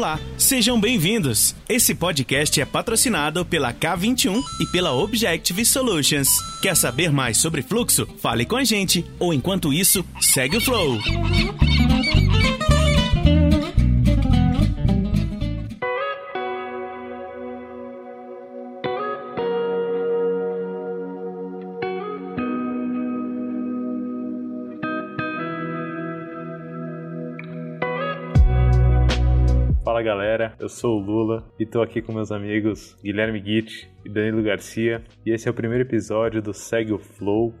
Olá, sejam bem-vindos. Esse podcast é patrocinado pela K21 e pela Objective Solutions. Quer saber mais sobre fluxo? Fale com a gente ou enquanto isso, segue o flow. Galera, eu sou o Lula e tô aqui com meus amigos Guilherme Guit e Danilo Garcia e esse é o primeiro episódio do Segue o Flow.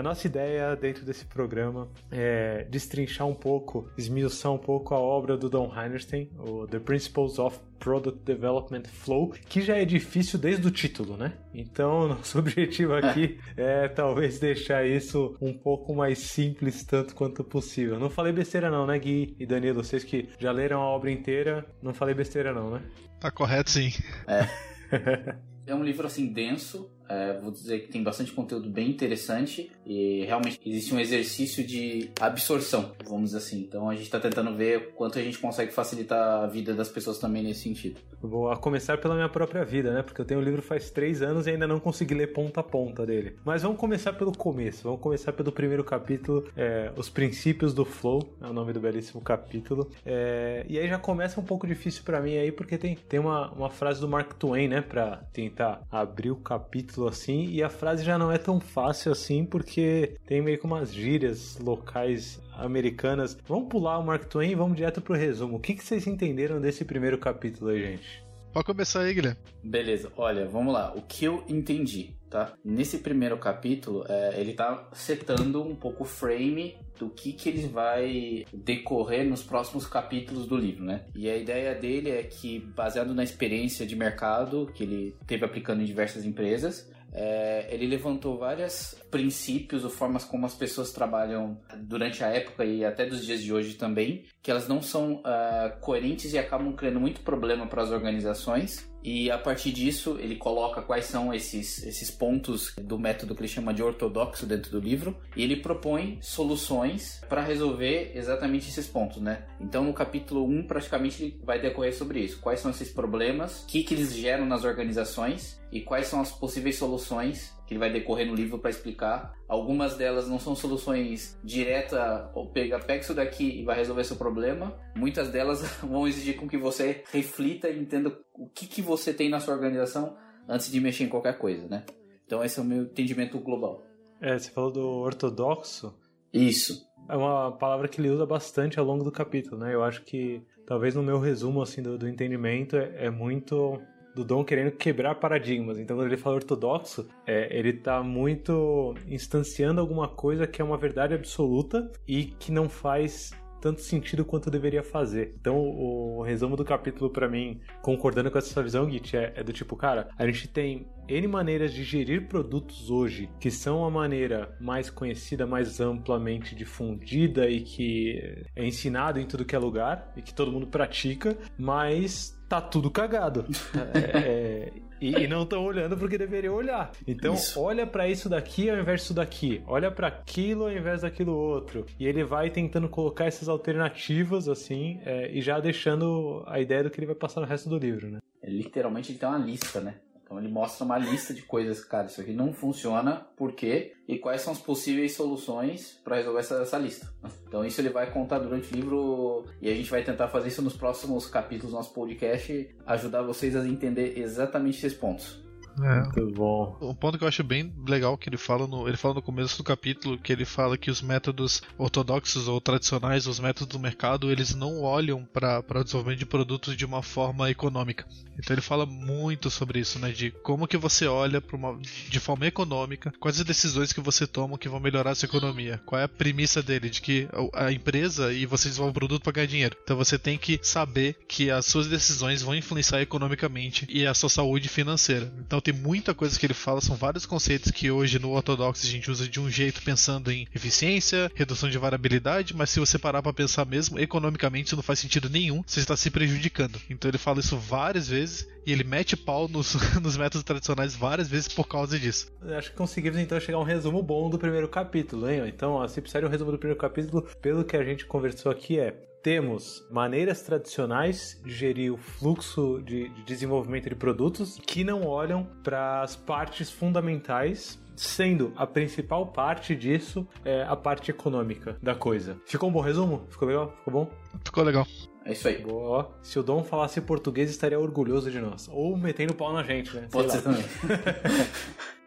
A nossa ideia dentro desse programa é destrinchar um pouco, esmiuçar um pouco a obra do Don Heinerstein, o The Principles of Product Development Flow, que já é difícil desde o título, né? Então, nosso objetivo aqui é talvez deixar isso um pouco mais simples tanto quanto possível. Não falei besteira não, né, Gui e Danilo? Vocês que já leram a obra inteira, não falei besteira não, né? Tá correto, sim. É. é um livro assim denso, é, vou dizer que tem bastante conteúdo bem interessante e realmente existe um exercício de absorção, vamos dizer assim. Então a gente está tentando ver quanto a gente consegue facilitar a vida das pessoas também nesse sentido. Vou começar pela minha própria vida, né? Porque eu tenho o livro faz três anos e ainda não consegui ler ponta a ponta dele. Mas vamos começar pelo começo. Vamos começar pelo primeiro capítulo, é, Os Princípios do Flow, é o nome do belíssimo capítulo. É, e aí já começa um pouco difícil para mim aí, porque tem, tem uma, uma frase do Mark Twain, né? Pra tentar abrir o capítulo assim, e a frase já não é tão fácil assim, porque tem meio que umas gírias locais americanas. Vamos pular o Mark Twain e vamos direto pro resumo. O que, que vocês entenderam desse primeiro capítulo aí, gente? Pode começar aí, Guilherme. Beleza, olha, vamos lá. O que eu entendi, tá? Nesse primeiro capítulo, é, ele tá setando um pouco o frame do que, que ele vai decorrer nos próximos capítulos do livro, né? E a ideia dele é que, baseado na experiência de mercado que ele teve aplicando em diversas empresas, é, ele levantou vários princípios ou formas como as pessoas trabalham durante a época e até dos dias de hoje também, que elas não são uh, coerentes e acabam criando muito problema para as organizações. E a partir disso, ele coloca quais são esses, esses pontos do método que ele chama de ortodoxo dentro do livro, e ele propõe soluções para resolver exatamente esses pontos, né? Então, no capítulo 1, praticamente ele vai decorrer sobre isso. Quais são esses problemas, o que, que eles geram nas organizações e quais são as possíveis soluções que ele vai decorrer no livro para explicar. Algumas delas não são soluções direta ou pega, pega isso daqui e vai resolver seu problema. Muitas delas vão exigir com que você reflita e entenda o que, que você tem na sua organização antes de mexer em qualquer coisa, né? Então esse é o meu entendimento global. É, você falou do ortodoxo. Isso. É uma palavra que ele usa bastante ao longo do capítulo, né? Eu acho que talvez no meu resumo assim do, do entendimento é, é muito do Dom querendo quebrar paradigmas. Então, quando ele fala ortodoxo, é, ele está muito instanciando alguma coisa que é uma verdade absoluta e que não faz tanto sentido quanto deveria fazer. Então, o, resumo do capítulo, para mim, concordando com essa visão, Git, é, é, do tipo, cara, a gente tem N maneiras de gerir produtos hoje que são a maneira mais conhecida, mais amplamente difundida e que é ensinado em tudo que é lugar e que todo mundo pratica, mas tá tudo cagado. é, é, e, e, não estão olhando porque deveriam olhar. Então, isso. olha para isso daqui ao invés disso daqui. Olha para aquilo ao invés daquilo outro. E ele vai tentando colocar essas alternativas, assim, é, e já deixando a ideia do que ele vai passar no resto do livro, né? É, literalmente, ele tem uma lista, né? Então ele mostra uma lista de coisas, cara, isso aqui não funciona, por quê? E quais são as possíveis soluções para resolver essa, essa, lista. Então isso ele vai contar durante o livro e a gente vai tentar fazer isso nos próximos capítulos do nosso podcast, ajudar vocês a entender exatamente esses pontos. É. Muito bom. Um ponto que eu acho bem legal que ele fala no, ele fala no começo do capítulo que ele fala que os métodos ortodoxos ou tradicionais, os métodos do mercado, eles não olham para o desenvolvimento de produtos de uma forma econômica. Então ele fala muito sobre isso, né, de como que você olha para uma de forma econômica, quais as decisões que você toma que vão melhorar a sua economia. Qual é a premissa dele de que a empresa e você desenvolve um produto para ganhar dinheiro. Então você tem que saber que as suas decisões vão influenciar economicamente e a sua saúde financeira. Então tem muita coisa que ele fala, são vários conceitos que hoje no ortodoxo a gente usa de um jeito pensando em eficiência, redução de variabilidade, mas se você parar para pensar mesmo, economicamente isso não faz sentido nenhum, você está se prejudicando. Então ele fala isso várias vezes e ele mete pau nos, nos métodos tradicionais várias vezes por causa disso. Acho que conseguimos então chegar a um resumo bom do primeiro capítulo, hein? Então, se precisar um resumo do primeiro capítulo, pelo que a gente conversou aqui é temos maneiras tradicionais de gerir o fluxo de, de desenvolvimento de produtos que não olham para as partes fundamentais sendo a principal parte disso é a parte econômica da coisa. Ficou um bom resumo? Ficou legal? Ficou bom? Ficou legal. É isso aí. Boa. Se o Dom falasse português, estaria orgulhoso de nós. Ou metendo pau na gente, né? Sei Pode lá. ser também.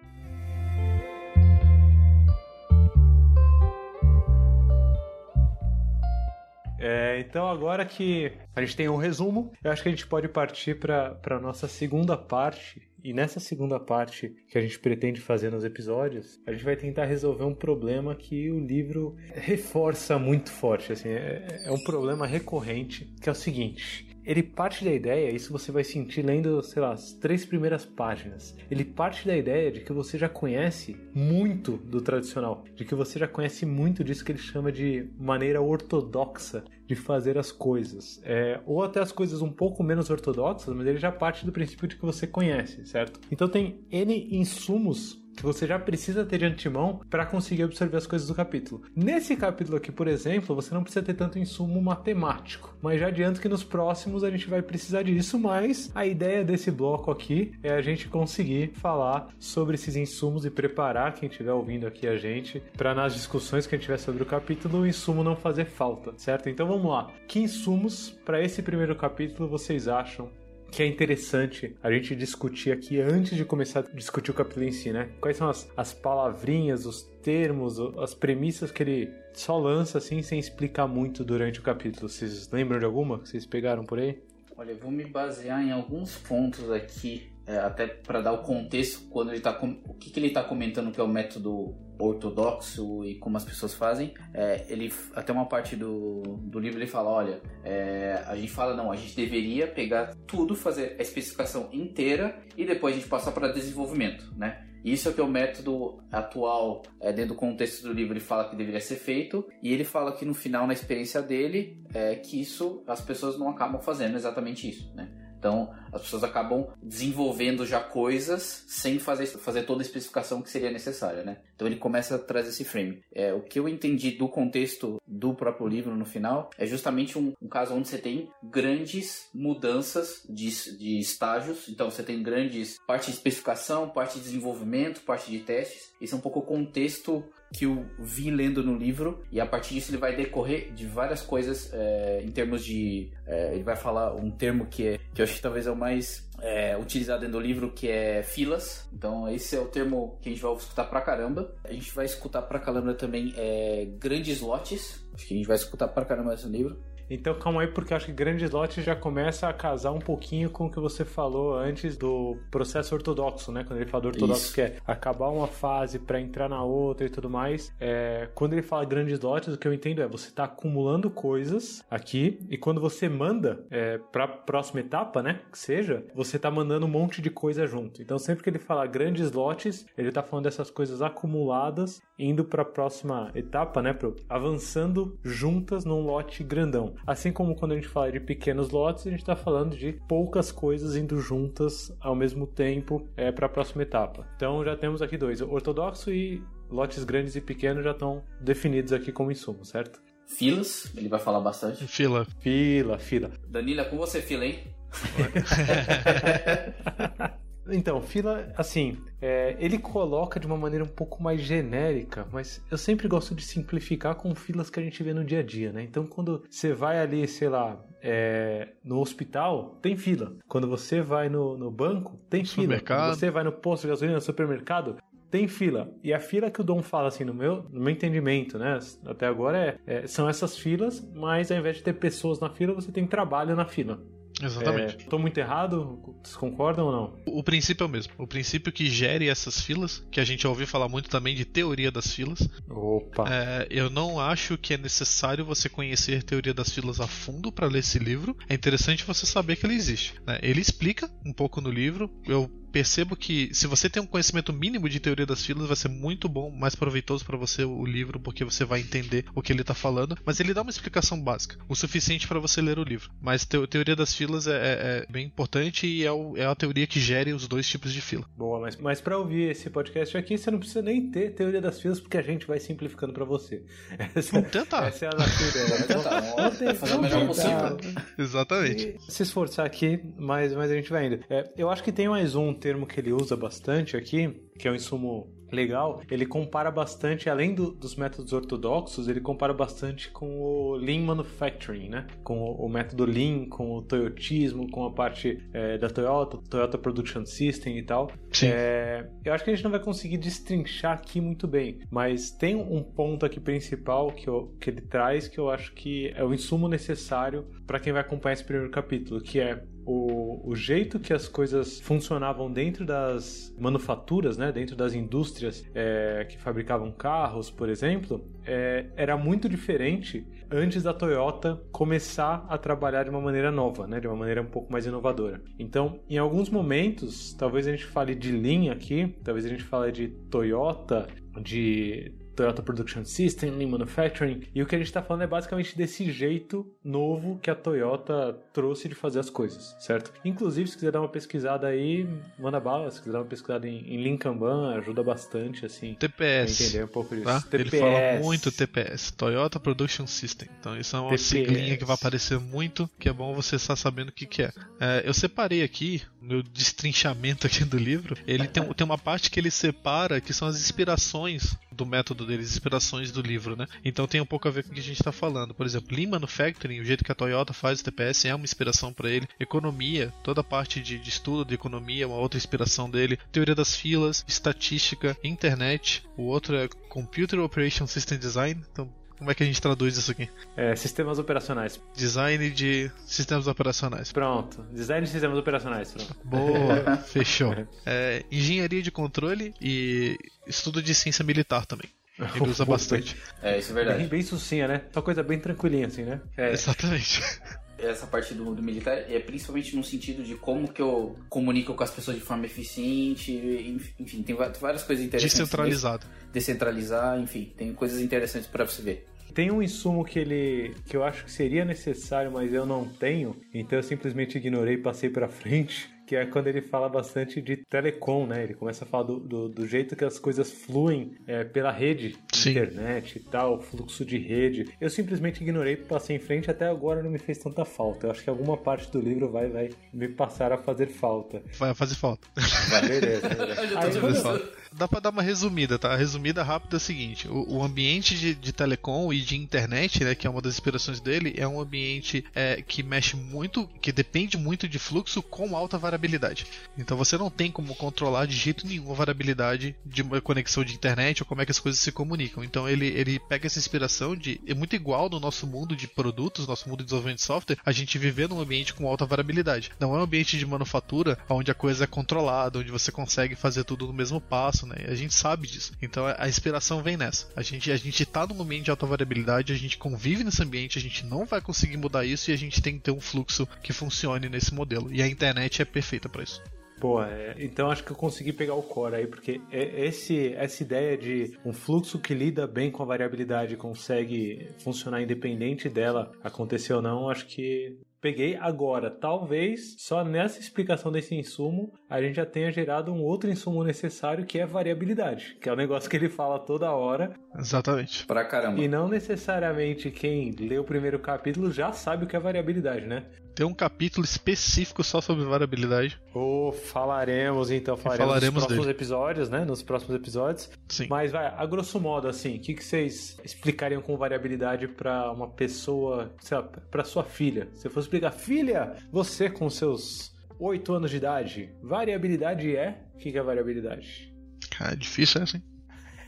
É, então agora que a gente tem um resumo, eu acho que a gente pode partir para a nossa segunda parte. E nessa segunda parte que a gente pretende fazer nos episódios, a gente vai tentar resolver um problema que o livro reforça muito forte. Assim, é, é um problema recorrente, que é o seguinte. Ele parte da ideia, isso você vai sentir lendo, sei lá, as três primeiras páginas. Ele parte da ideia de que você já conhece muito do tradicional, de que você já conhece muito disso que ele chama de maneira ortodoxa de fazer as coisas. É, ou até as coisas um pouco menos ortodoxas, mas ele já parte do princípio de que você conhece, certo? Então tem N insumos que você já precisa ter de antemão para conseguir absorver as coisas do capítulo. Nesse capítulo aqui, por exemplo, você não precisa ter tanto insumo matemático, mas já adianto que nos próximos a gente vai precisar disso, mas a ideia desse bloco aqui é a gente conseguir falar sobre esses insumos e preparar quem estiver ouvindo aqui a gente para nas discussões que a gente tiver sobre o capítulo o insumo não fazer falta, certo? Então vamos lá. Que insumos para esse primeiro capítulo vocês acham que é interessante a gente discutir aqui antes de começar a discutir o capítulo em si, né? Quais são as, as palavrinhas, os termos, as premissas que ele só lança assim sem explicar muito durante o capítulo. Vocês lembram de alguma que vocês pegaram por aí? Olha, eu vou me basear em alguns pontos aqui, é, até para dar o contexto quando ele tá com... o que, que ele está comentando que é o método ortodoxo e como as pessoas fazem. É, ele até uma parte do, do livro ele fala, olha, é, a gente fala não, a gente deveria pegar tudo, fazer a especificação inteira e depois a gente passar para desenvolvimento, né? Isso é que é o método atual, é, dentro do contexto do livro, ele fala que deveria ser feito, e ele fala que no final, na experiência dele, é que isso as pessoas não acabam fazendo exatamente isso, né? Então, as pessoas acabam desenvolvendo já coisas sem fazer, fazer toda a especificação que seria necessária, né? Então, ele começa a trazer esse frame. É, o que eu entendi do contexto do próprio livro no final é justamente um, um caso onde você tem grandes mudanças de, de estágios. Então, você tem grandes parte de especificação, parte de desenvolvimento, parte de testes. Esse é um pouco o contexto que eu vi lendo no livro e a partir disso ele vai decorrer de várias coisas é, em termos de é, ele vai falar um termo que é que eu acho que talvez é o mais é, utilizado dentro do livro que é filas. Então esse é o termo que a gente vai escutar pra caramba. A gente vai escutar pra caramba também grandes lotes. Acho que a gente vai escutar pra caramba nesse livro então calma aí, porque eu acho que grandes lotes já começa a casar um pouquinho com o que você falou antes do processo ortodoxo, né? Quando ele fala do ortodoxo, Isso. que é acabar uma fase para entrar na outra e tudo mais. É, quando ele fala grandes lotes, o que eu entendo é você tá acumulando coisas aqui e quando você manda é, para próxima etapa, né? Que seja, você tá mandando um monte de coisa junto. Então sempre que ele fala grandes lotes, ele tá falando dessas coisas acumuladas indo para a próxima etapa, né? Pro, avançando juntas num lote grandão. Assim como quando a gente fala de pequenos lotes, a gente está falando de poucas coisas indo juntas ao mesmo tempo é, para a próxima etapa. Então já temos aqui dois: ortodoxo e lotes grandes e pequenos já estão definidos aqui como insumo, certo? filas ele vai falar bastante Fila. Fila, fila. Danila com você fila hein Então, fila, assim, é, ele coloca de uma maneira um pouco mais genérica, mas eu sempre gosto de simplificar com filas que a gente vê no dia a dia, né? Então, quando você vai ali, sei lá, é, no hospital, tem fila. Quando você vai no, no banco, tem fila. Quando você vai no posto de gasolina, no supermercado, tem fila. E a fila que o Dom fala, assim, no meu, no meu entendimento, né? Até agora é, é- são essas filas, mas ao invés de ter pessoas na fila, você tem trabalho na fila. Exatamente. É, tô muito errado? Vocês concordam ou não? O princípio é o mesmo. O princípio que gere essas filas, que a gente já ouviu falar muito também de teoria das filas. Opa. É, eu não acho que é necessário você conhecer teoria das filas a fundo para ler esse livro. É interessante você saber que ele existe. né? Ele explica um pouco no livro. Eu percebo que se você tem um conhecimento mínimo de teoria das filas, vai ser muito bom, mais proveitoso para você o livro, porque você vai entender o que ele tá falando. Mas ele dá uma explicação básica, o suficiente para você ler o livro. Mas te teoria das filas é, é, é bem importante e é, o, é, a teoria que gere os dois tipos de fila. Boa, mas, mas para ouvir esse podcast aqui, você não precisa nem ter teoria das filas, porque a gente vai simplificando para você. Essa, Vamos tentar. Essa é a nossa ideia. Vamos tentar. Vamos fazer o melhor possível. Exatamente. E se esforçar aqui, mas, mas a gente vai indo. É, eu acho que tem mais um termo que ele usa bastante aqui, que é o insumo legal, ele compara bastante, além do, dos métodos ortodoxos, ele compara bastante com o Lean Manufacturing, né? Com o, o método Lean, com o Toyotismo, com a parte é, da Toyota, Toyota Production System e tal. Sim. É, eu acho que a gente não vai conseguir destrinchar aqui muito bem, mas tem um ponto aqui principal que, eu, que ele traz que eu acho que é o insumo necessário para quem vai acompanhar esse primeiro capítulo, que é o, o jeito que as coisas funcionavam dentro das manufaturas, né, dentro das indústrias é, que fabricavam carros, por exemplo, é, era muito diferente antes da Toyota começar a trabalhar de uma maneira nova, né, de uma maneira um pouco mais inovadora. Então, em alguns momentos, talvez a gente fale de linha aqui, talvez a gente fale de Toyota, de Toyota Production System, Lean Manufacturing. E o que a gente está falando é basicamente desse jeito novo que a Toyota trouxe de fazer as coisas, certo? Inclusive, se quiser dar uma pesquisada aí, manda bala. Se quiser dar uma pesquisada em, em Lean Kanban, ajuda bastante, assim. TPS. Entender um pouco disso. Tá? TPS. Ele fala muito TPS, Toyota Production System. Então, isso é uma TPS. siglinha que vai aparecer muito, que é bom você estar sabendo o que, que é. é. Eu separei aqui, no destrinchamento aqui do livro, ele tem, tem uma parte que ele separa que são as inspirações do método deles, inspirações do livro, né? Então tem um pouco a ver com o que a gente está falando. Por exemplo, Lean Manufacturing, o jeito que a Toyota faz o TPS é uma inspiração para ele. Economia, toda a parte de, de, estudo de economia é uma outra inspiração dele. Teoria das filas, estatística, internet. O outro é Computer Operation System Design. Então como é que a gente traduz isso aqui? É, sistemas operacionais. Design de sistemas operacionais. Pronto. Design de sistemas operacionais. Pronto. Boa, fechou. É, engenharia de controle e estudo de ciência militar também. Ele usa bastante. É, isso é verdade. Bem, bem sucinha, né? Uma coisa bem tranquilinha, assim, né? É. Exatamente. Essa parte do, do, militar é principalmente no sentido de como que eu comunico com as pessoas de forma eficiente, enfim, tem várias coisas interessantes. Descentralizado. Descentralizar, enfim, tem coisas interessantes para você ver. Tem um insumo que ele que eu acho que seria necessário, mas eu não tenho, então eu simplesmente ignorei e passei para frente, que é quando ele fala bastante de telecom, né? Ele começa a falar do, do, do jeito que as coisas fluem é, pela rede, Sim. internet e tal, fluxo de rede. Eu simplesmente ignorei, passei em frente, até agora não me fez tanta falta. Eu acho que alguma parte do livro vai, vai me passar a fazer falta. Vai fazer falta. Vai, beleza. beleza. Aí, dá pra dar uma resumida, tá? A resumida rápida é a seguinte: o, o ambiente de, de, telecom e de internet, né, que é uma das inspirações dele, é um ambiente é, que mexe muito, que depende muito de fluxo com alta variabilidade. Então você não tem como controlar de jeito nenhum a variabilidade de uma conexão de internet ou como é que as coisas se comunicam. Então ele, ele pega essa inspiração de. É muito igual no nosso mundo de produtos, nosso mundo de desenvolvimento de software, a gente viver num ambiente com alta variabilidade. Não é um ambiente de manufatura onde a coisa é controlada, onde você consegue fazer tudo no mesmo passo né? A gente sabe disso. Então a inspiração vem nessa. A gente, a gente tá num ambiente de alta variabilidade, a gente convive nesse ambiente, a gente não vai conseguir mudar isso e a gente tem que ter um fluxo que funcione nesse modelo. E a internet é perfeita para isso. Pô, é, então acho que eu consegui pegar o core aí, porque é, esse, essa ideia de um fluxo que lida bem com a variabilidade consegue funcionar independente dela acontecer ou não, acho que peguei agora. Talvez só nessa explicação desse insumo a gente já tenha gerado um outro insumo necessário que é variabilidade, que é o um negócio que ele fala toda hora. Exatamente. Pra caramba. E não necessariamente quem lê o primeiro capítulo já sabe o que é variabilidade, né? Tem um capítulo específico só sobre variabilidade. Oh, falaremos então, falaremos, falaremos nos próximos dele. episódios, né? Nos próximos episódios. Sim. Mas vai, a grosso modo, assim, o que, que vocês explicariam com variabilidade para uma pessoa, sei lá, pra sua filha? Se eu fosse explicar, filha, você com seus 8 anos de idade, variabilidade é? O que, é variabilidade? Cara, é difícil essa, hein?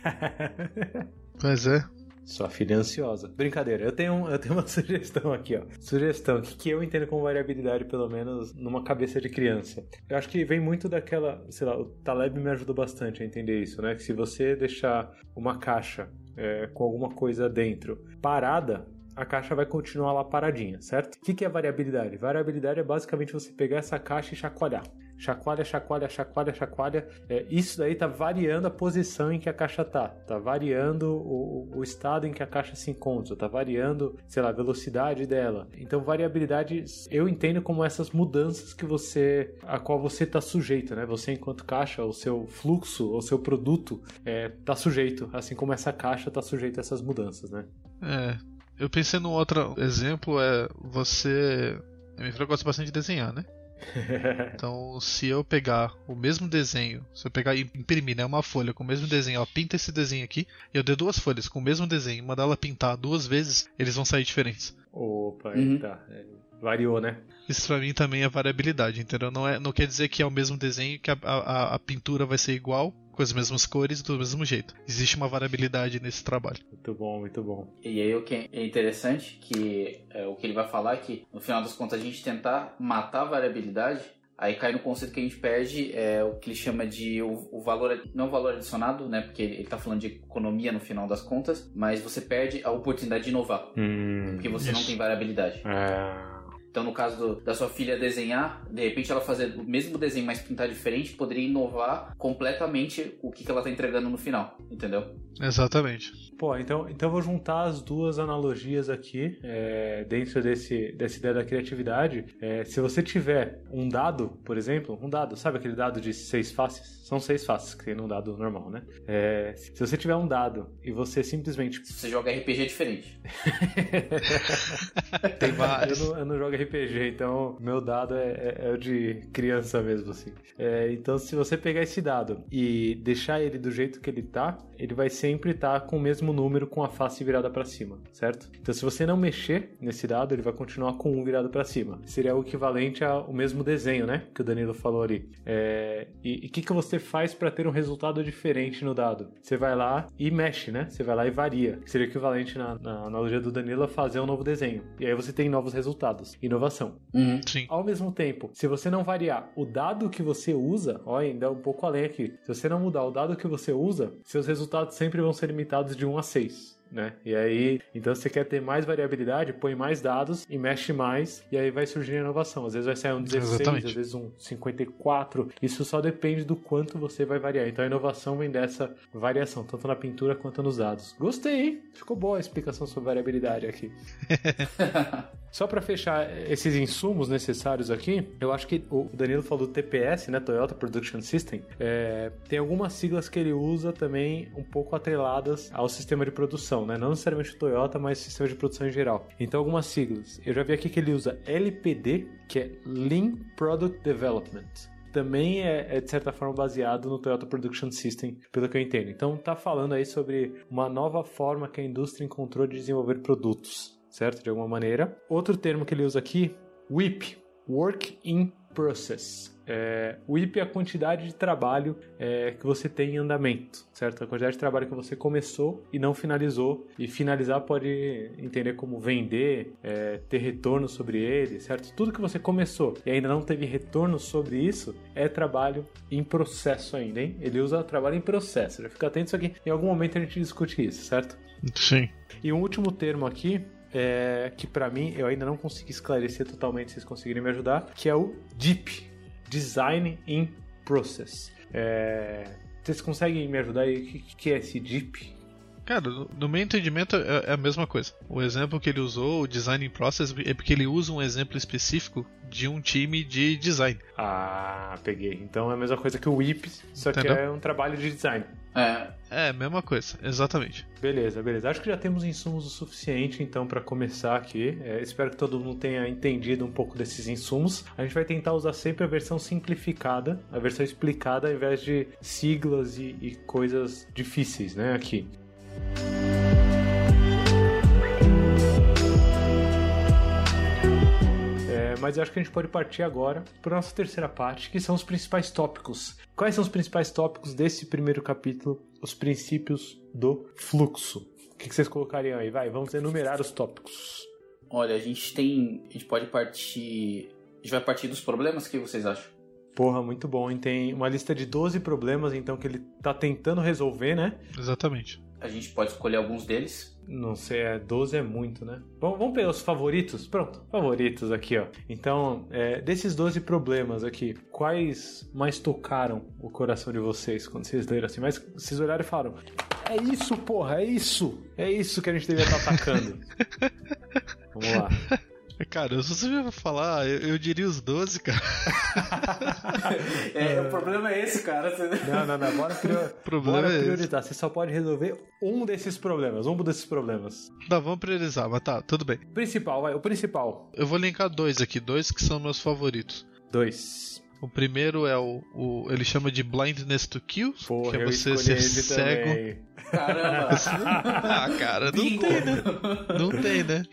Mas é. Sua filha é ansiosa. Brincadeira, eu tenho, eu tenho uma sugestão aqui, ó. Sugestão, que, que eu entendo como variabilidade, pelo menos, numa cabeça de criança. Eu acho que vem muito daquela, sei lá, o Taleb me ajudou bastante a entender isso, né? Que se você deixar uma caixa é, com alguma coisa dentro parada, a caixa vai continuar lá paradinha, certo? O que, que é variabilidade? Variabilidade é basicamente você pegar essa caixa e chacoalhar. chacoalha, chacoalha, chacoalha, chacoalha. É, isso daí tá variando a posição em que a caixa tá. Tá variando o, o estado em que a caixa se encontra. Tá variando, sei lá, a velocidade dela. Então, variabilidade eu entendo como essas mudanças que você, a qual você tá sujeito, né? Você enquanto caixa, o seu fluxo, o seu produto é, tá sujeito, assim como essa caixa tá sujeita a essas mudanças, né? É, eu pensei num outro exemplo, é você. A minha filha gosta bastante de desenhar, né? então, se eu pegar o mesmo desenho, se eu pegar e imprimir né, uma folha com o mesmo desenho, ó, pinta esse desenho aqui, e eu der duas folhas com o mesmo desenho e mandar ela pintar duas vezes, eles vão sair diferentes. Opa, uhum. tá. É, variou, né? Isso pra mim também é variabilidade, entendeu? Não, é, não quer dizer que é o mesmo desenho, que a, a, a pintura vai ser igual, com as mesmas cores do mesmo jeito. Existe uma variabilidade nesse trabalho. Muito bom, muito bom. E aí o que é interessante que é, o que ele vai falar é que no final das contas a gente tentar matar a variabilidade Aí cai no conceito que a gente perde é o que ele chama de o, o valor, não o valor adicionado, né? Porque ele, está falando de economia no final das contas, mas você perde a oportunidade de inovar. Hum, porque você isso. não tem variabilidade. É. Então, no caso do, da sua filha desenhar, de repente ela fazer o mesmo desenho, mas pintar diferente, poderia inovar completamente o que, que ela está entregando no final, entendeu? Exatamente. Pô, então, então eu vou juntar as duas analogias aqui é, dentro desse, dessa ideia da criatividade. É, se você tiver um dado, por exemplo, um dado, sabe aquele dado de seis faces? São seis faces que tem num dado normal, né? É, se você tiver um dado e você simplesmente. Se você joga RPG é diferente. tem vários. Eu não, eu não jogo RPG RPG, então meu dado é, é, é o de criança mesmo, assim. É, então, se você pegar esse dado e deixar ele do jeito que ele tá, ele vai sempre estar tá com o mesmo número com a face virada para cima, certo? Então, se você não mexer nesse dado, ele vai continuar com um virado para cima. Seria o equivalente ao mesmo desenho, né? Que o Danilo falou ali. É, e o que, que você faz para ter um resultado diferente no dado? Você vai lá e mexe, né? Você vai lá e varia. Seria equivalente na, na analogia do Danilo a fazer um novo desenho. E aí você tem novos resultados. E inovação. Uhum. Sim. Ao mesmo tempo, se você não variar o dado que você usa, ó, ainda um pouco além aqui. Se você não mudar o dado que você usa, seus resultados sempre vão ser limitados de 1 a 6 né? E aí, então você quer ter mais variabilidade, põe mais dados e mexe mais, e aí vai surgir a inovação. Às vezes vai sair um 16, Exatamente. às vezes um 54. Isso só depende do quanto você vai variar. Então a inovação vem dessa variação, tanto na pintura quanto nos dados. Gostei, hein? Ficou boa a explicação sobre variabilidade aqui. Só para fechar esses insumos necessários aqui, eu acho que o Danilo falou do TPS, né, Toyota Production System. É, tem algumas siglas que ele usa também um pouco atreladas ao sistema de produção, né? Não necessariamente o Toyota, mas sistema de produção em geral. Então algumas siglas. Eu já vi aqui que ele usa LPD, que é Lean Product Development também é, é, de certa forma baseado no Toyota Production System, pelo que eu entendo. Então tá falando aí sobre uma nova forma que a indústria encontrou de desenvolver produtos certo? De alguma maneira. Outro termo que ele usa aqui, WIP, Work in Process. É, o IP é a quantidade de trabalho é, que você tem em andamento, certo? A quantidade de trabalho que você começou e não finalizou. E finalizar pode entender como vender, é, ter retorno sobre ele, certo? Tudo que você começou e ainda não teve retorno sobre isso é trabalho em processo ainda, hein? Ele usa trabalho em processo. Já fica atento isso aqui. Em algum momento a gente discute isso, certo? Sim. E um último termo aqui é, que para mim eu ainda não consegui esclarecer totalmente, se vocês conseguirem me ajudar, que é o DIP, Design in Process. É, vocês conseguem me ajudar aí? O que, que é esse DIP? Cara, no meu entendimento é, é a mesma coisa. O exemplo que ele usou, o design in process, é porque ele usa um exemplo específico de um time de design. Ah, peguei. Então é a mesma coisa que o WIP, só Entendeu? que é um trabalho de design. É. É, mesma coisa, exatamente. Beleza, beleza. Acho que já temos insumos o suficiente então para começar aqui. É, espero que todo mundo tenha entendido um pouco desses insumos. A gente vai tentar usar sempre a versão simplificada, a versão explicada, ao invés de siglas e, e coisas difíceis, né? Aqui. É, mas eu acho que a gente pode partir agora para a nossa terceira parte, que são os principais tópicos. Quais são os principais tópicos desse primeiro capítulo? Os princípios do fluxo. O que vocês colocariam aí? Vai, vamos enumerar os tópicos. Olha, a gente tem. A gente pode partir. A gente vai partir dos problemas, o que vocês acham? Porra, muito bom. E tem uma lista de 12 problemas, então, que ele tá tentando resolver, né? Exatamente. A gente pode escolher alguns deles. Não sei, é, 12 é muito, né? Vamos, vamos pegar os favoritos? Pronto, favoritos aqui, ó. Então, é, desses 12 problemas aqui, quais mais tocaram o coração de vocês quando vocês leram assim? Mas vocês olharam e falaram: É isso, porra, é isso! É isso que a gente devia estar atacando. vamos lá. Cara, se você me falar, eu, eu, diria os 12, cara. é, o problema é esse, cara. Não, não, não. Bora, prior... problema bora é priorizar. Esse. Você só pode resolver um desses problemas. Um desses problemas. Tá, vamos priorizar, mas tá, tudo bem. Principal, vai. O principal. Eu vou linkar dois aqui, dois que são meus favoritos. Dois. O primeiro é o, o, Ele chama de Blindness to Kill, Porra, que é você ser cego. Também. Caramba! ah, cara, não Bingo. tem, né? Não tem, né?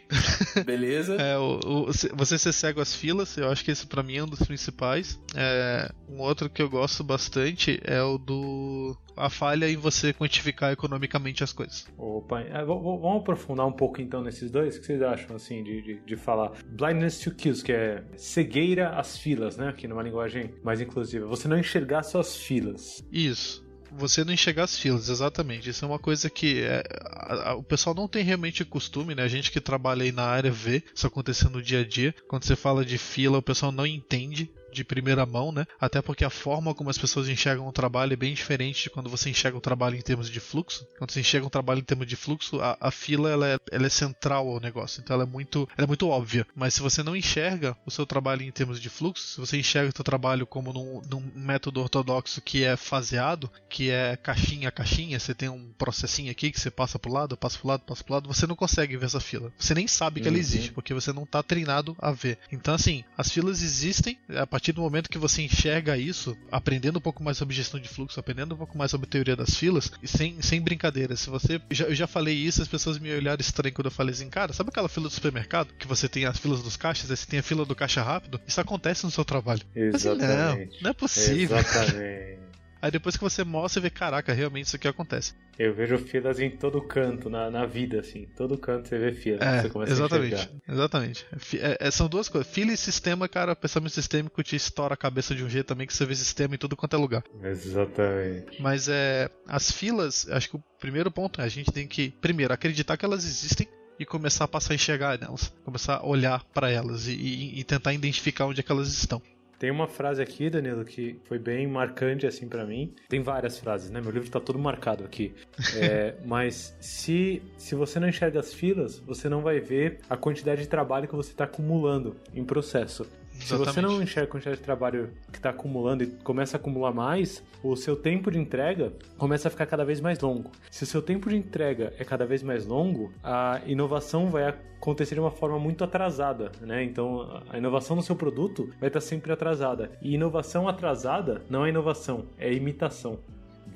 Beleza. É, o, o, você ser cego às filas, eu acho que esse pra mim é um dos principais. É, um outro que eu gosto bastante é o do a falha em você quantificar economicamente as coisas. Opa, é, vamos aprofundar um pouco então nesses dois? O que vocês acham assim de, de, de, falar? Blindness to kills, que é cegueira às filas, né? Aqui numa linguagem mais inclusiva. Você não enxergar suas filas. Isso você não enxergar as filas, exatamente. Isso é uma coisa que é, a, a, o pessoal não tem realmente costume, né? A gente que trabalha aí na área vê isso acontecendo no dia a dia. Quando você fala de fila, o pessoal não entende de primeira mão, né? Até porque a forma como as pessoas enxergam o trabalho é bem diferente de quando você enxerga o trabalho em termos de fluxo. Quando você enxerga um trabalho em termos de fluxo, a, a fila ela é, ela é, central ao negócio, então ela é muito, ela é muito óbvia. Mas se você não enxerga o seu trabalho em termos de fluxo, se você enxerga o seu trabalho como num, num método ortodoxo que é faseado, que é caixinha a caixinha, você tem um processinho aqui que você passa pro lado, passa pro lado, passa pro lado, você não consegue ver essa fila. Você nem sabe que uhum. ela existe, porque você não está treinado a ver. Então assim, as filas existem a partir partir do momento que você enxerga isso, aprendendo um pouco mais sobre gestão de fluxo, aprendendo um pouco mais sobre teoria das filas, e sem, sem brincadeira, se você. Já, eu já falei isso, as pessoas me olharam estranho quando eu falei assim, cara, sabe aquela fila do supermercado? Que você tem as filas dos caixas, aí você tem a fila do caixa rápido? Isso acontece no seu trabalho. Exatamente. Assim, não, não é possível. Exatamente. Aí depois que você mostra, você vê, caraca, realmente isso aqui acontece. Eu vejo filas em todo canto, na, na vida, assim. Todo canto você vê fila. É, você começa exatamente. A exatamente. É, é, são duas coisas. Fila e sistema, cara, pensamento sistêmico te estoura a cabeça de um jeito também que você vê sistema em tudo quanto é lugar. Exatamente. Mas é. As filas, acho que o primeiro ponto é a gente tem que, primeiro, acreditar que elas existem e começar a passar a enxergar nelas, começar a olhar para elas e, e, e, tentar identificar onde é que elas estão. Tem uma frase aqui, Danilo, que foi bem marcante assim para mim. Tem várias frases, né? Meu livro tá todo marcado aqui. É, mas se, se você não enxerga as filas, você não vai ver a quantidade de trabalho que você está acumulando em processo. Se você não enxerga a quantidade de trabalho que está acumulando e começa a acumular mais, o seu tempo de entrega começa a ficar cada vez mais longo. Se o seu tempo de entrega é cada vez mais longo, a inovação vai acontecer de uma forma muito atrasada, né? Então, a inovação no seu produto vai estar sempre atrasada. E inovação atrasada não é inovação, é imitação.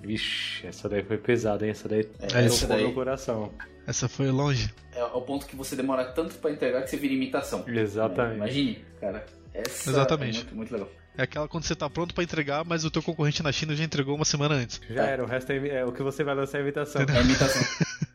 Vixe, essa daí foi pesada, hein? Essa daí é, essa daí... no coração. Essa foi longe. É o ponto que você demora tanto para entregar que você vira imitação. Exatamente. Imagine, cara. Essa Exatamente. É muito, muito legal. É aquela quando você tá pronto para entregar, mas o teu concorrente na China já entregou uma semana antes. Já era, o resto é, é o que você vai lançar é imitação. É imitação.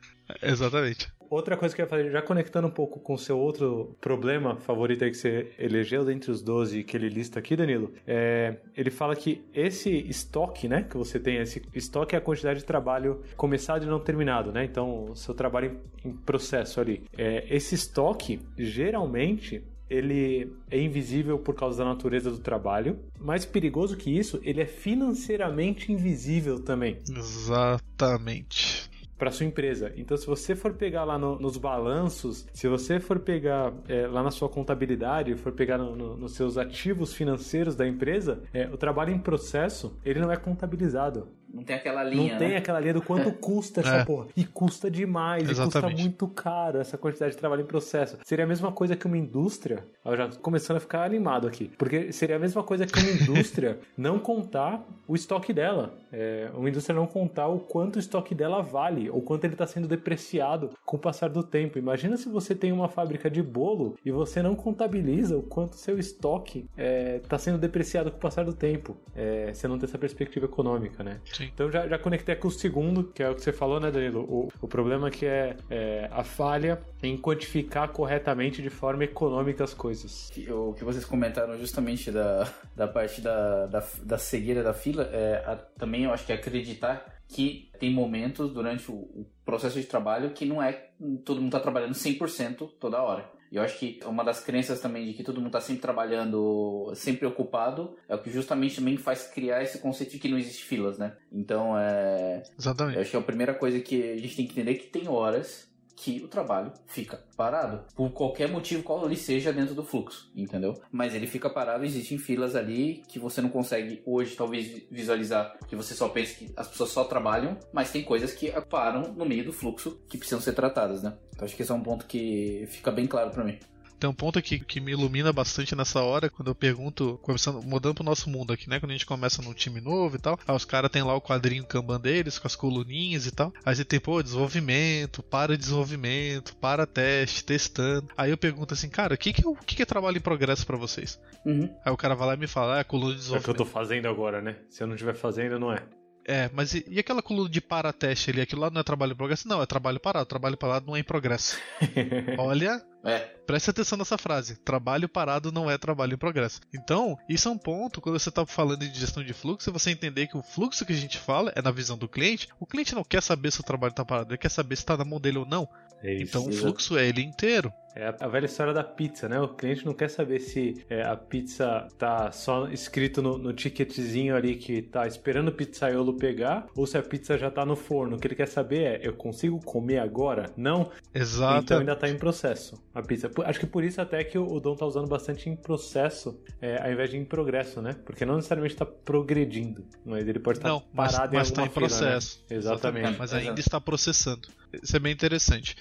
Exatamente. Outra coisa que eu ia fazer, já conectando um pouco com o seu outro problema favorito aí que você elegeu dentre os 12 que ele lista aqui, Danilo, é, ele fala que esse estoque, né, que você tem, esse estoque é a quantidade de trabalho começado e não terminado, né? Então, o seu trabalho em, em processo ali. É, esse estoque, geralmente, ele é invisível por causa da natureza do trabalho. Mais perigoso que isso, ele é financeiramente invisível também. Exatamente para sua empresa. Então, se você for pegar lá no, nos balanços, se você for pegar é, lá na sua contabilidade, for pegar no, no, nos seus ativos financeiros da empresa, é, o trabalho em processo ele não é contabilizado. Não tem aquela linha. Não tem né? aquela linha do quanto custa essa é. porra. E custa demais, Exatamente. e custa muito caro essa quantidade de trabalho em processo. Seria a mesma coisa que uma indústria. Eu já começando a ficar animado aqui. Porque seria a mesma coisa que uma indústria não contar o estoque dela. É, uma indústria não contar o quanto o estoque dela vale, ou quanto ele está sendo depreciado com o passar do tempo. Imagina se você tem uma fábrica de bolo e você não contabiliza o quanto seu estoque está é, tá sendo depreciado com o passar do tempo. É, você não tem essa perspectiva econômica, né? Sim. Então já, já conectei com o segundo, que é o que você falou, né, Danilo? O, o problema que é, é a falha em quantificar corretamente de forma econômica as coisas. O que vocês comentaram justamente da, da parte da, da, da cegueira da fila, é, a, também eu acho que é acreditar que tem momentos durante o, o processo de trabalho que não é todo mundo está trabalhando 100% toda hora. E eu acho que uma das crenças também de que todo mundo está sempre trabalhando, sempre ocupado, é o que justamente também faz criar esse conceito de que não existe filas, né? Então, é... Exatamente. Eu acho que a primeira coisa que a gente tem que entender é que tem horas que o trabalho fica parado. Por qualquer motivo, qual ele seja dentro do fluxo, entendeu? Mas ele fica parado, existem filas ali que você não consegue hoje, talvez, visualizar, que você só pensa que as pessoas só trabalham, mas tem coisas que param no meio do fluxo que precisam ser tratadas, né? Então acho que esse é um ponto que fica bem claro para mim. Tem um ponto aqui que me ilumina bastante nessa hora, quando eu pergunto, conversando, mudando pro nosso mundo aqui, né? Quando a gente começa num time novo e tal, aí os caras tem lá o quadrinho Kanban deles, com as coluninhas e tal. Aí você tem, pô, desenvolvimento, para desenvolvimento, para teste, testando. Aí eu pergunto assim, cara, o que que, é, o que, que é trabalho em progresso para vocês? Uhum. Aí o cara vai lá e me fala, ah, é coluna de É o desenvolvimento. que eu tô fazendo agora, né? Se eu não estiver fazendo, não é. É, mas e, e aquela coluna de para-teste ali? Aquilo lá não é trabalho em progresso? Não, é trabalho parado. Trabalho parado não é em progresso. Olha, É, Preste atenção nessa frase. Trabalho parado não é trabalho em progresso. Então, isso é um ponto quando você está falando de gestão de fluxo, você entender que o fluxo que a gente fala é na visão do cliente. O cliente não quer saber se o trabalho está parado, ele quer saber se está na mão dele ou não. É isso. Então, o fluxo é ele inteiro. É a- a velha história da pizza, né? O cliente não quer saber se é, a pizza tá só escrito no, no ticketzinho ali que tá esperando o pizzaiolo pegar ou se a pizza já tá no forno. O que ele quer saber é: eu consigo comer agora? Não? Exato. Então ainda tá em processo a pizza. Acho que por isso até que o Dom tá usando bastante em processo é, ao invés de em progresso, né? Porque não necessariamente tá progredindo, mas ele pode estar não, mas, parado mas em tá alguma em fila, né? processo. Exatamente. Mas Exato. ainda está processando. Isso é bem interessante.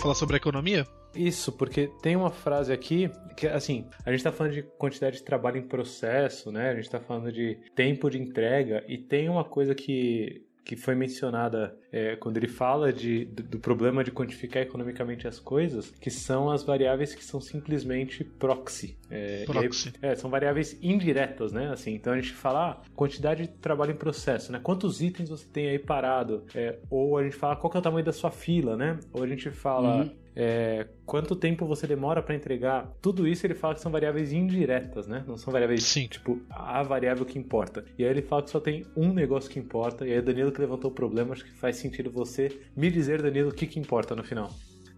Falar sobre economia? Isso, porque tem uma frase aqui que, assim, a gente tá falando de quantidade de trabalho em processo, né? A gente tá falando de tempo de entrega e tem uma coisa que, que foi mencionada é, quando ele fala de, do, do problema de quantificar economicamente as coisas, que são as variáveis que são simplesmente proxy. É, aí- Proxy. é, são variáveis indiretas, né? Assim, então a gente fala ah, quantidade de trabalho em processo, né? Quantos itens você tem aí parado? É, ou a gente fala qual é o tamanho da sua fila, né? Ou a gente fala Uhum. É, quanto tempo você demora para entregar. Tudo isso ele fala que são variáveis indiretas, né? Não são variáveis Sim. tipo a variável que importa. E aí ele fala que só tem um negócio que importa. E aí o Danilo que levantou o problema, acho que faz sentido você me dizer, Danilo, o que que importa no final.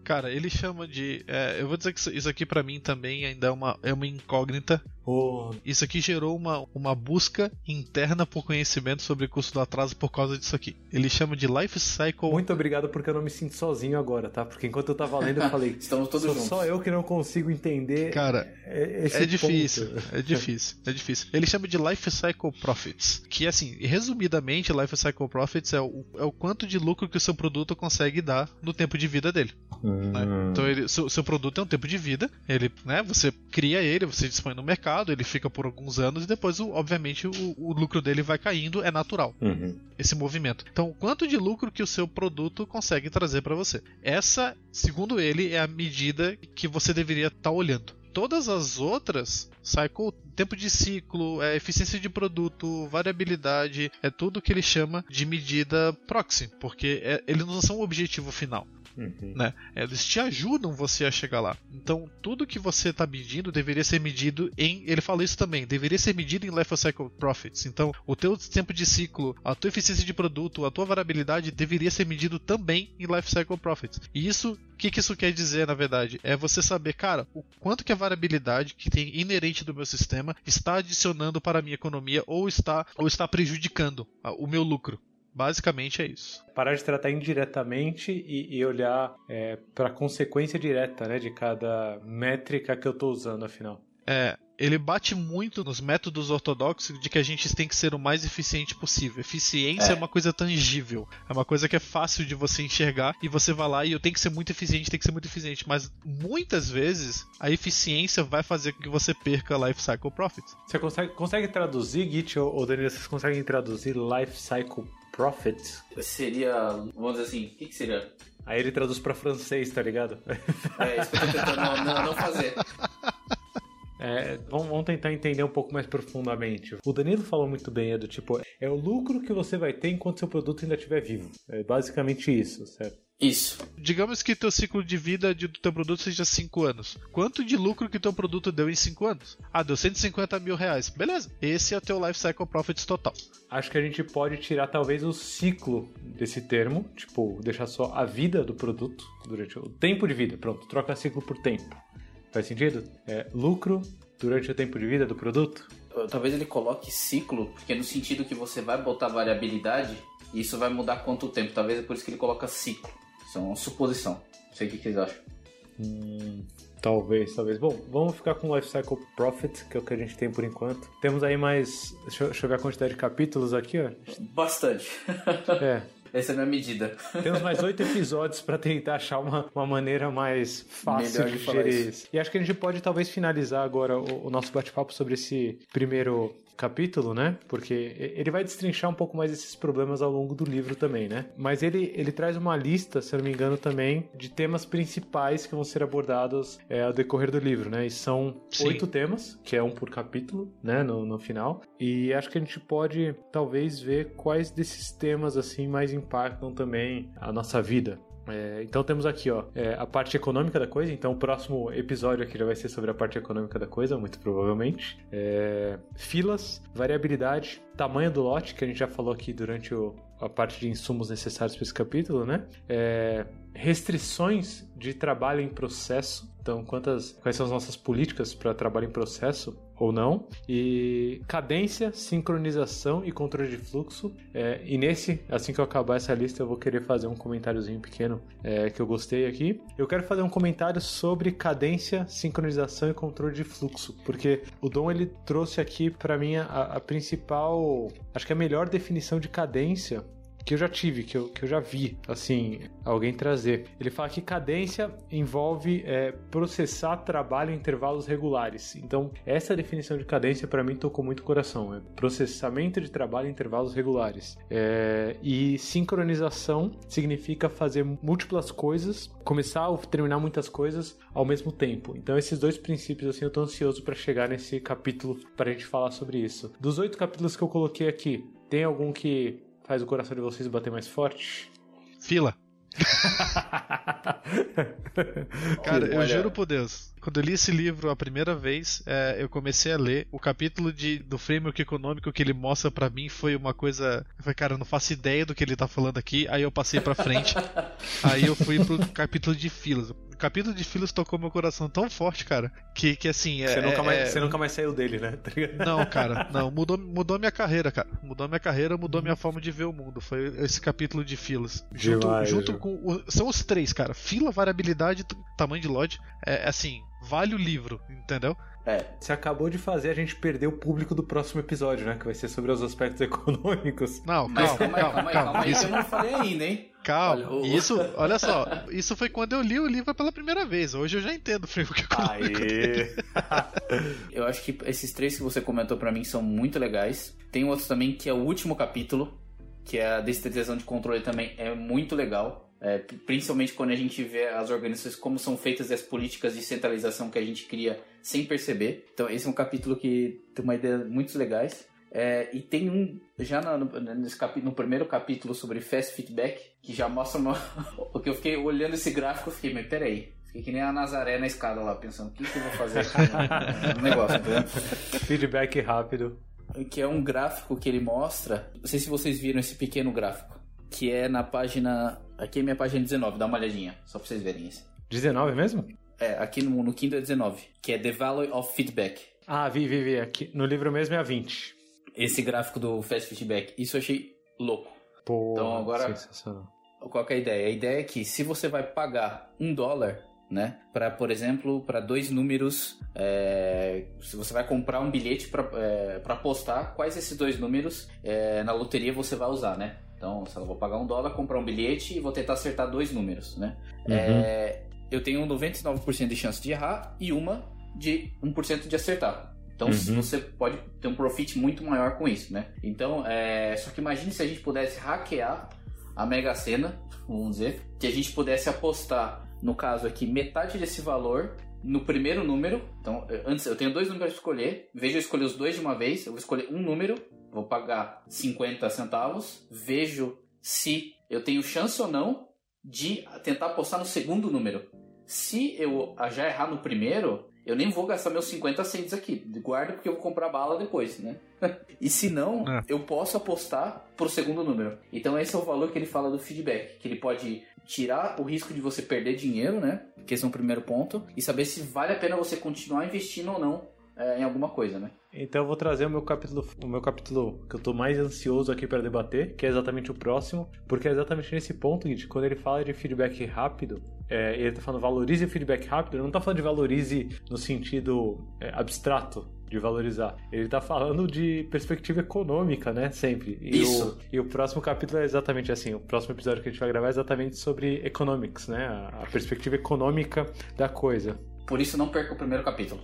Cara, ele chama de. é, eu vou dizer que isso- aqui pra mim também ainda é uma, é uma incógnita. Oh, Isso aqui gerou uma, uma busca interna por conhecimento sobre custo do atraso por causa disso aqui. Ele chama de Life Cycle. muito obrigado porque eu não me sinto sozinho agora, tá? Porque enquanto eu tava lendo eu falei, Estamos todos sou juntos. só eu que não consigo entender Cara, é- esse É difícil, ponto. é difícil, é difícil. Ele chama de Life Cycle Profits, que assim, resumidamente, Life Cycle Profits é o, é o quanto de lucro que o seu produto consegue dar no tempo de vida dele. né? Hum. Então, ele, seu, seu produto é um tempo de vida, ele, né, você cria ele, você dispõe no mercado, ele fica por alguns anos e depois, obviamente, o, o lucro dele vai caindo, é natural Uhum. esse movimento. Então, quanto de lucro que o seu produto consegue trazer para você? Essa, segundo ele, é a medida que você deveria estar olhando. Todas as outras, cycle, tempo de ciclo, é, eficiência de produto, variabilidade, é tudo que ele chama de medida proxy, porque é, eles não são o objetivo final Uhum. né? Eles te ajudam você a chegar lá. Então, tudo que você está medindo deveria ser medido em. Ele fala isso também, deveria ser medido em Life Cycle Profits. Então, o teu tempo de ciclo, a tua eficiência de produto, a tua variabilidade deveria ser medido também em Life Cycle Profits. E isso, o que, que isso quer dizer, na verdade? É você saber, cara, o quanto que a variabilidade que tem inerente do meu sistema está adicionando para a minha economia ou está, ou está prejudicando o meu lucro. Basicamente é isso. Parar de tratar indiretamente e, e olhar é, para a consequência direta né, de cada métrica que eu tô usando, afinal. É, ele bate muito nos métodos ortodoxos de que a gente tem que ser o mais eficiente possível. Eficiência é. é. uma coisa tangível, é uma coisa que é fácil de você enxergar e você vai lá e eu tenho que ser muito eficiente, tem que ser muito eficiente. Mas muitas vezes a eficiência vai fazer com que você perca Life Cycle Profits. Você consegue, consegue traduzir, Git ou, ou Danilo, vocês conseguem traduzir Life Cycle Profits? Seria, vamos dizer assim, o que, que seria? Aí ele traduz pra francês, tá ligado? É, isso que eu tô tentando não, não, não fazer. É, vamos, tentar entender um pouco mais profundamente. O Danilo falou muito bem, é do tipo, é o lucro que você vai ter enquanto seu produto ainda estiver vivo. É basicamente isso, certo? Isso. Digamos que teu ciclo de vida do teu produto seja 5 anos. Quanto de lucro que teu produto deu em 5 anos? Ah, deu 150 mil reais. Beleza. Esse é o teu Life Cycle Profits total. Acho que a gente pode tirar talvez o ciclo desse termo, tipo, deixar só a vida do produto durante o tempo de vida. Pronto, troca ciclo por tempo. Faz sentido? É, lucro durante o tempo de vida do produto? Talvez ele coloque ciclo, porque no sentido que você vai botar variabilidade, isso vai mudar quanto tempo. Talvez é por isso que ele coloca ciclo. Isso é uma suposição. Não sei o que, vocês acham. Hum, talvez, talvez. Bom, vamos ficar com o Lifecycle Profit, que é o que a gente tem por enquanto. Temos aí mais. Deixa eu, deixa eu ver a quantidade de capítulos aqui, ó. Bastante. É, essa é a minha medida. Temos mais oito episódios para tentar achar uma, uma maneira mais fácil Melhor de, de gerir isso. E acho que a gente pode talvez finalizar agora o, o nosso bate-papo sobre esse primeiro capítulo, né? Porque ele vai destrinchar um pouco mais esses problemas ao longo do livro também, né? Mas ele, ele traz uma lista, se eu não me engano, também de temas principais que vão ser abordados é, ao decorrer do livro, né? E são Sim. oito temas, que é um por capítulo, né? No, no final. E acho que a gente pode talvez ver quais desses temas assim mais impactam também a nossa vida, é, então temos aqui ó, é, a parte econômica da coisa. Então o próximo episódio aqui já vai ser sobre a parte econômica da coisa, muito provavelmente. É, filas, variabilidade, tamanho do lote, que a gente já falou aqui durante o, a parte de insumos necessários para esse capítulo, né? É, restrições de trabalho em processo. Então, quantas, quais são as nossas políticas para trabalho em processo ou não? E cadência, sincronização e controle de fluxo. É, e nesse, assim que eu acabar essa lista, eu vou querer fazer um comentáriozinho pequeno é, que eu gostei aqui. Eu quero fazer um comentário sobre cadência, sincronização e controle de fluxo, porque o Dom ele trouxe aqui para mim a, a principal, acho que a melhor definição de cadência que eu já tive, que eu, que eu já vi, assim, alguém trazer. Ele fala que cadência envolve é, processar trabalho em intervalos regulares. Então, essa definição de cadência para mim tocou muito o coração. É processamento de trabalho em intervalos regulares. É, e sincronização significa fazer múltiplas coisas, começar ou terminar muitas coisas ao mesmo tempo. Então, esses dois princípios, assim, eu tô ansioso para chegar nesse capítulo para a gente falar sobre isso. Dos oito capítulos que eu coloquei aqui, tem algum que faz o coração de vocês bater mais forte? Fila. Cara, eu juro por Deus, quando eu li esse livro a primeira vez, é, eu comecei a ler. O capítulo de, do framework econômico que ele mostra para mim foi uma coisa. Eu falei, cara, eu não faço ideia do que ele tá falando aqui. Aí eu passei pra frente. aí eu fui pro capítulo de filas capítulo de Filos tocou meu coração tão forte, cara, que, que assim. É, você, nunca mais, é... você nunca mais saiu dele, né? Tá não, cara, não. Mudou, mudou minha carreira, cara. Mudou minha carreira, mudou minha forma de ver o mundo. Foi esse capítulo de Filos. Junto, Demais, junto com. O, são os três, cara. Fila, variabilidade, tamanho de load. É assim, vale o livro, entendeu? É. Você acabou de fazer a gente perder o público do próximo episódio, né? Que vai ser sobre os aspectos econômicos. Não, calma, calma, calma, calma, calma, calma. Isso eu não falei ainda, hein? Calma, olha, isso, olha só, isso foi quando eu li o livro pela primeira vez. Hoje eu já entendo o framework econômico. eu acho que esses três que você comentou para mim são muito legais. Tem outros também que é o último capítulo, que é a descentralização de controle também é muito legal. É, principalmente quando a gente vê as organizações como são feitas e as políticas de centralização que a gente cria sem perceber. Então esse é um capítulo que tem uma ideia muito legais. É, e tem um, já no, nesse capítulo, no primeiro capítulo sobre fast feedback, que já mostra uma. Porque eu fiquei olhando esse gráfico e fiquei, mas peraí. Fiquei que nem a Nazaré na escada lá, pensando, o que, que eu vou fazer aqui no, no negócio, entendeu? Feedback rápido. Que é um gráfico que ele mostra. Não sei se vocês viram esse pequeno gráfico. Que é na página. Aqui é minha página 19, dá uma olhadinha, só pra vocês verem esse. 19 mesmo? É, aqui no, no Kindle é 19, que é The Value of Feedback. Ah, vi, vi, vi. Aqui, no livro mesmo é a 20 esse gráfico do Fast Feedback. Isso eu achei louco. Pô, então agora, qual é a ideia? A ideia é que se você vai pagar um dólar, né? Para, por exemplo, para dois números, é, se você vai comprar um bilhete para é, apostar, quais esses dois números é, na loteria você vai usar, né? Então, se eu vou pagar um dólar, comprar um bilhete e vou tentar acertar dois números, né? Uhum. É, eu tenho 99% de chance de errar e uma de 1% de acertar. Então uhum. você pode ter um profit muito maior com isso, né? Então, é... só que imagine se a gente pudesse hackear a Mega Sena, vamos dizer, que a gente pudesse apostar, no caso aqui, metade desse valor no primeiro número. Então, antes eu tenho dois números para escolher. Veja eu escolher os dois de uma vez. Eu vou escolher um número, vou pagar 50 centavos. Vejo se eu tenho chance ou não de tentar apostar no segundo número. Se eu já errar no primeiro, eu nem vou gastar meus 50 cents aqui. Guarda porque eu vou comprar bala depois, né? e se não, é. eu posso apostar pro segundo número. Então esse é o valor que ele fala do feedback, que ele pode tirar o risco de você perder dinheiro, né? Que esse é o primeiro ponto, e saber se vale a pena você continuar investindo ou não é, em alguma coisa, né? Então eu vou trazer o meu capítulo, o meu capítulo que eu tô mais ansioso aqui para debater, que é exatamente o próximo, porque é exatamente nesse ponto, de quando ele fala de feedback rápido, é, ele tá falando valorize o feedback rápido, ele não tá falando de valorize no sentido é, abstrato, de valorizar. Ele tá falando de perspectiva econômica, né? Sempre. E Isso. O, e o próximo capítulo é exatamente assim. O próximo episódio que a gente vai gravar é exatamente sobre economics, né? A, a perspectiva econômica da coisa. Por isso não perca o primeiro capítulo.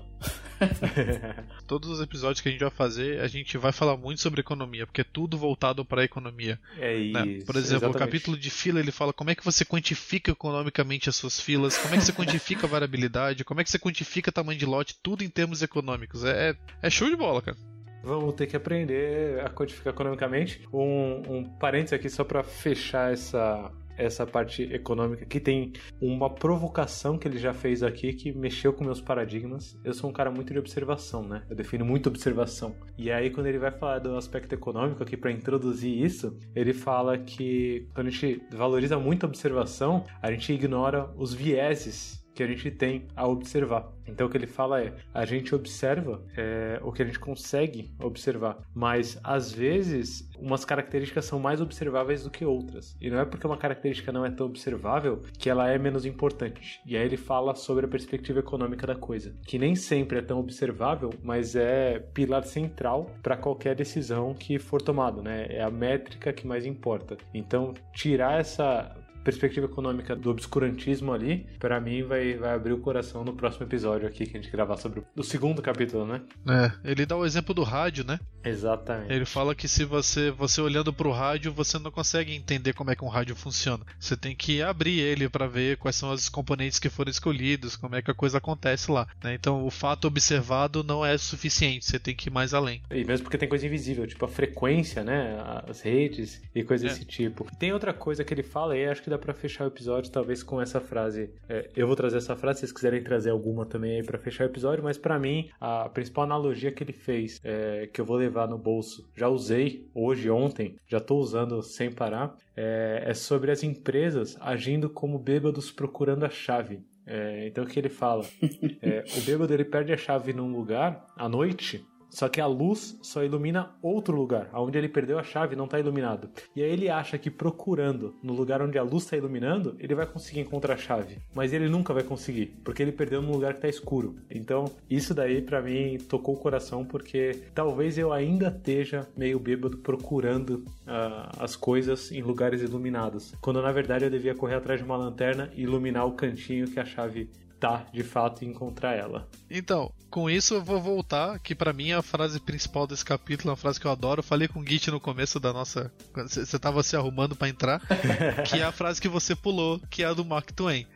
Todos os episódios que a gente vai fazer, a gente vai falar muito sobre economia, porque é tudo voltado para a economia. É isso. Né? Por exemplo, exatamente. o capítulo de fila ele fala como é que você quantifica economicamente as suas filas, como é que você quantifica a variabilidade, como é que você quantifica tamanho de lote, tudo em termos econômicos. É, é show de bola, cara. Vamos ter que aprender a quantificar economicamente. Um, um parênteses aqui só para fechar essa, essa parte econômica que tem uma provocação que ele já fez aqui que mexeu com meus paradigmas. Eu sou um cara muito de observação, né? Eu defino muito observação. E aí quando ele vai falar do aspecto econômico aqui para introduzir isso, ele fala que quando a gente valoriza muito a observação, a gente ignora os vieses que a gente tem a observar. Então o que ele fala é: a gente observa é, o que a gente consegue observar, mas às vezes umas características são mais observáveis do que outras. E não é porque uma característica não é tão observável que ela é menos importante. E aí ele fala sobre a perspectiva econômica da coisa, que nem sempre é tão observável, mas é pilar central para qualquer decisão que for tomada, né? É a métrica que mais importa. Então tirar essa perspectiva econômica do obscurantismo ali, para mim vai, vai abrir o coração no próximo episódio aqui que a gente gravar sobre o, segundo capítulo, né? É, ele dá o exemplo do rádio, né? Exatamente. Ele fala que se você, você olhando para o rádio, você não consegue entender como é que um rádio funciona. Você tem que abrir ele para ver quais são os componentes que foram escolhidos, como é que a coisa acontece lá. Né? Então, o fato observado não é suficiente, você tem que ir mais além. E mesmo porque tem coisa invisível, tipo a frequência, né? As redes e coisas é. desse tipo. Tem outra coisa que ele fala aí, acho que dá para fechar o episódio, talvez com essa frase. É, eu vou trazer essa frase, se vocês quiserem trazer alguma também aí para fechar o episódio, mas para mim, a principal analogia que ele fez, é, que eu vou levar no bolso, já usei hoje, ontem, já tô usando sem parar, é, é sobre as empresas agindo como bêbados procurando a chave. É, então o que ele fala? É, o bêbado ele perde a chave num lugar à noite só que a luz só ilumina outro lugar, onde ele perdeu a chave não está iluminado. E aí ele acha que procurando no lugar onde a luz está iluminando, ele vai conseguir encontrar a chave. Mas ele nunca vai conseguir, porque ele perdeu no lugar que está escuro. Então, isso daí para mim tocou o coração, porque talvez eu ainda esteja meio bêbado procurando uh, as coisas em lugares iluminados. Quando na verdade eu devia correr atrás de uma lanterna e iluminar o cantinho que a chave tá de fato encontrar ela. Então, com isso eu vou voltar, que para mim é a frase principal desse capítulo, é uma frase que eu adoro. Eu falei com o Git no começo da nossa. Quando você tava se arrumando para entrar, que é a frase que você pulou, que é a do Mark Twain.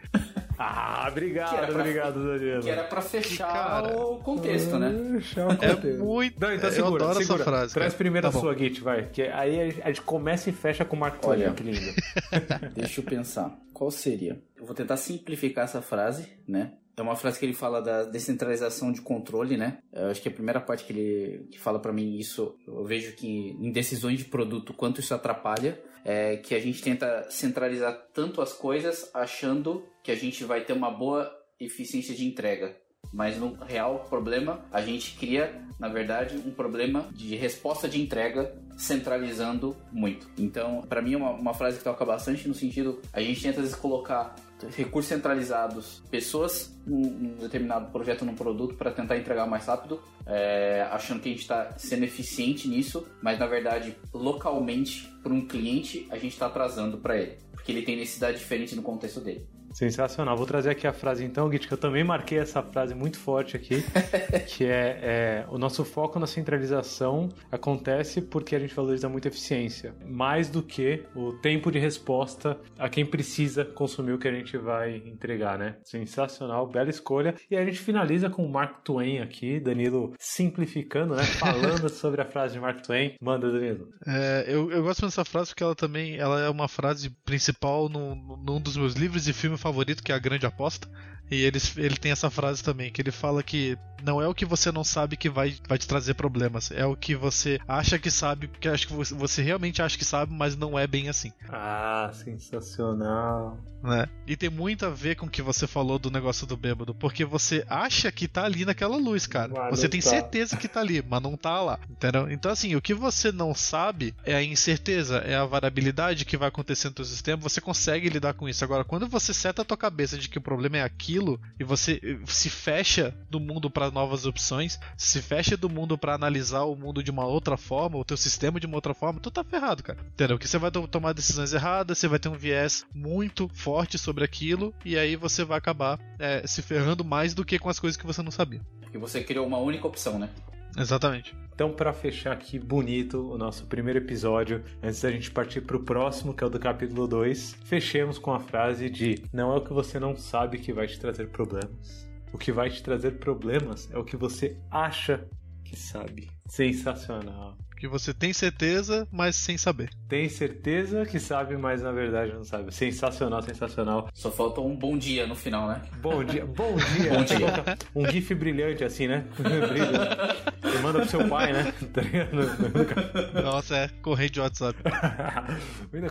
Ah, obrigado, pra, obrigado, Danilo. Que era pra fechar Cara, o contexto, né? Fechar o contexto. É muito. Não, então segura, eu adoro segura. essa frase. Traz primeiro tá a sua Git, vai. Que aí a gente começa e fecha com o Twain, Olha, que lindo. Deixa eu pensar. Qual seria? Eu vou tentar simplificar essa frase, né? É uma frase que ele fala da descentralização de controle, né? Eu acho que a primeira parte que ele que fala para mim isso, eu vejo que em decisões de produto, quanto isso atrapalha, é que a gente tenta centralizar tanto as coisas achando que a gente vai ter uma boa eficiência de entrega. Mas no real problema, a gente cria, na verdade, um problema de resposta de entrega centralizando muito. Então, para mim, é uma, uma frase que toca bastante no sentido, a gente tenta às vezes colocar recursos centralizados, pessoas num, determinado projeto, num produto para tentar entregar mais rápido, é, achando que a gente está sendo eficiente nisso, mas na verdade, localmente, para um cliente, a gente está atrasando para ele, porque ele tem necessidade diferente no contexto dele. Sensacional. Vou trazer aqui a frase então, Git, que eu também marquei essa frase muito forte aqui, que é, é, o nosso foco na centralização acontece porque a gente valoriza muito a eficiência, mais do que o tempo de resposta a quem precisa consumir o que a gente vai entregar, né? Sensacional, bela escolha. E a gente finaliza com o Mark Twain aqui, Danilo simplificando, né? Falando sobre a frase de Mark Twain. Manda, Danilo. É, eu, eu gosto dessa frase porque ela também ela é uma frase principal num, num dos meus livros e filmes favorito, que é A Grande Aposta. E ele, ele tem essa frase também, que ele fala que não é o que você não sabe que vai, vai te trazer problemas, é o que você acha que sabe, porque acho que você, você realmente acha que sabe, mas não é bem assim. Ah, sensacional. Né? E tem muito a ver com o que você falou do negócio do bêbado, porque você acha que tá ali naquela luz, cara. Mas você tem tá. certeza que tá ali, mas não tá lá, entendeu? Então, assim, o que você não sabe é a incerteza, é a variabilidade que vai acontecer no seu sistema, você consegue lidar com isso. Agora, quando você seta a tua cabeça de que o problema é aquilo, e você se fecha do mundo para novas opções, se fecha do mundo para analisar o mundo de uma outra forma, o teu sistema de uma outra forma, tu tá ferrado, cara. Entendeu? Que você vai tomar decisões erradas, você vai ter um viés muito forte sobre aquilo e aí você vai acabar é, se ferrando mais do que com as coisas que você não sabia. E você criou uma única opção, né? Exatamente. Então, para fechar aqui bonito o nosso primeiro episódio, antes da gente partir para o próximo, que é o do capítulo 2, fechemos com a frase de: Não é o que você não sabe que vai te trazer problemas. O que vai te trazer problemas é o que você acha que sabe. Sensacional que você tem certeza, mas sem saber. Tem certeza que sabe, mas na verdade não sabe. Sensacional, sensacional. Só falta um bom dia no final, né? Bom dia, bom dia. bom dia. Um gif brilhante assim, né? Brilha. Você manda pro seu pai, né? Tá Nossa, é corrente de WhatsApp.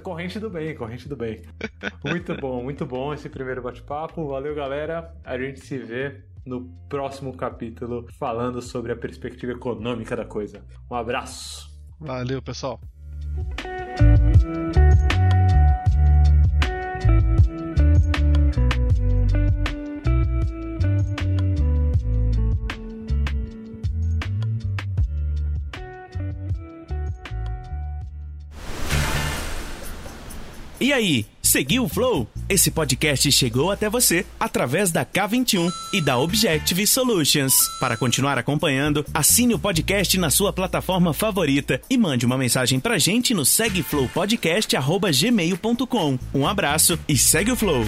corrente do bem, corrente do bem. Muito bom, muito bom esse primeiro bate-papo. Valeu, galera. A gente se vê no próximo capítulo falando sobre a perspectiva econômica da coisa. Um abraço. Valeu, pessoal. E aí, seguiu o Flow? Esse podcast chegou até você através da K21 e da Objective Solutions. Para continuar acompanhando, assine o podcast na sua plataforma favorita e mande uma mensagem pra gente no segueflowpodcast@gmail.com. Um abraço e segue o Flow.